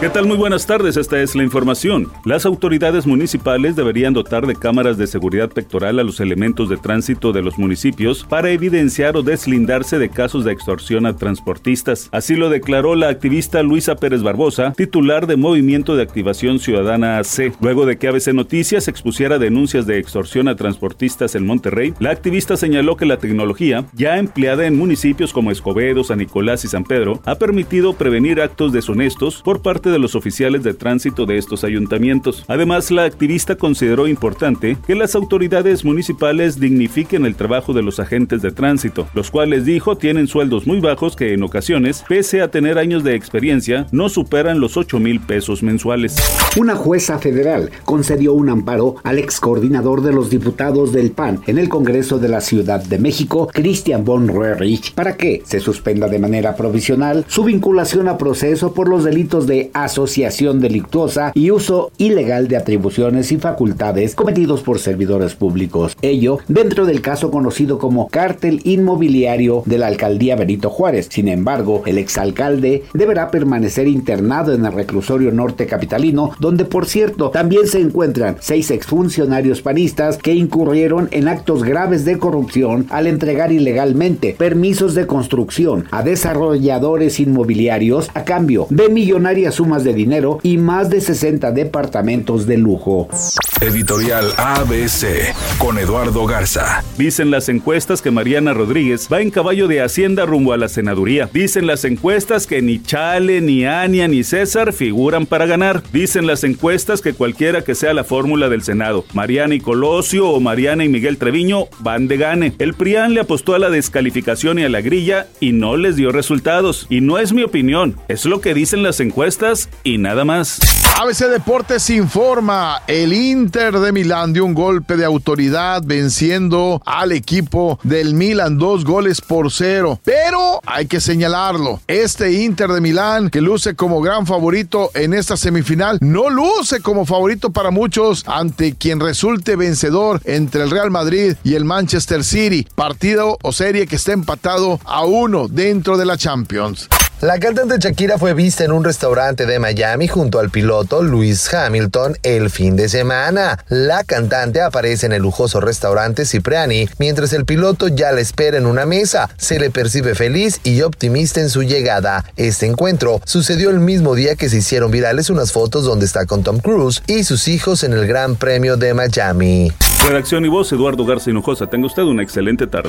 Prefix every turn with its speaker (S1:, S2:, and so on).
S1: ¿Qué tal? Muy buenas tardes, esta es la información. Las autoridades municipales deberían dotar de cámaras de seguridad pectoral a los elementos de tránsito de los municipios para evidenciar o deslindarse de casos de extorsión a transportistas. Así lo declaró la activista Luisa Pérez Barbosa, titular de Movimiento de Activación Ciudadana AC. Luego de que ABC Noticias expusiera denuncias de extorsión a transportistas en Monterrey, la activista señaló que la tecnología, ya empleada en municipios como Escobedo, San Nicolás y San Pedro, ha permitido prevenir actos deshonestos por parte de los oficiales de tránsito de estos ayuntamientos. Además, la activista consideró importante que las autoridades municipales dignifiquen el trabajo de los agentes de tránsito, los cuales dijo tienen sueldos muy bajos que en ocasiones, pese a tener años de experiencia, no superan los 8 mil pesos mensuales.
S2: Una jueza federal concedió un amparo al ex coordinador de los diputados del PAN en el Congreso de la Ciudad de México, Christian von Roerich, para que se suspenda de manera provisional su vinculación a proceso por los delitos de asociación delictuosa y uso ilegal de atribuciones y facultades cometidos por servidores públicos. Ello dentro del caso conocido como cártel inmobiliario de la alcaldía Benito Juárez. Sin embargo, el exalcalde deberá permanecer internado en el reclusorio norte capitalino, donde por cierto también se encuentran seis exfuncionarios panistas que incurrieron en actos graves de corrupción al entregar ilegalmente permisos de construcción a desarrolladores inmobiliarios a cambio de millonarias sumas de dinero y más de 60 departamentos de lujo.
S3: Editorial ABC con Eduardo Garza.
S1: Dicen las encuestas que Mariana Rodríguez va en caballo de Hacienda rumbo a la senaduría. Dicen las encuestas que ni Chale, ni Ania, ni César figuran para ganar. Dicen las encuestas que cualquiera que sea la fórmula del Senado, Mariana y Colosio o Mariana y Miguel Treviño van de gane. El PRIAN le apostó a la descalificación y a la grilla y no les dio resultados. Y no es mi opinión, es lo que dicen las encuestas y nada más.
S4: ABC Deportes informa, el Inter de Milán dio un golpe de autoridad venciendo al equipo del Milan dos goles por cero. Pero hay que señalarlo, este Inter de Milán que luce como gran favorito en esta semifinal, no luce como favorito para muchos ante quien resulte vencedor entre el Real Madrid y el Manchester City, partido o serie que está empatado a uno dentro de la Champions.
S5: La cantante Shakira fue vista en un restaurante de Miami junto al piloto Lewis Hamilton el fin de semana. La cantante aparece en el lujoso restaurante Cipriani, mientras el piloto ya la espera en una mesa. Se le percibe feliz y optimista en su llegada. Este encuentro sucedió el mismo día que se hicieron virales unas fotos donde está con Tom Cruise y sus hijos en el Gran Premio de Miami.
S1: Redacción y voz, Eduardo Garza Hinojosa. Tenga usted una excelente tarde.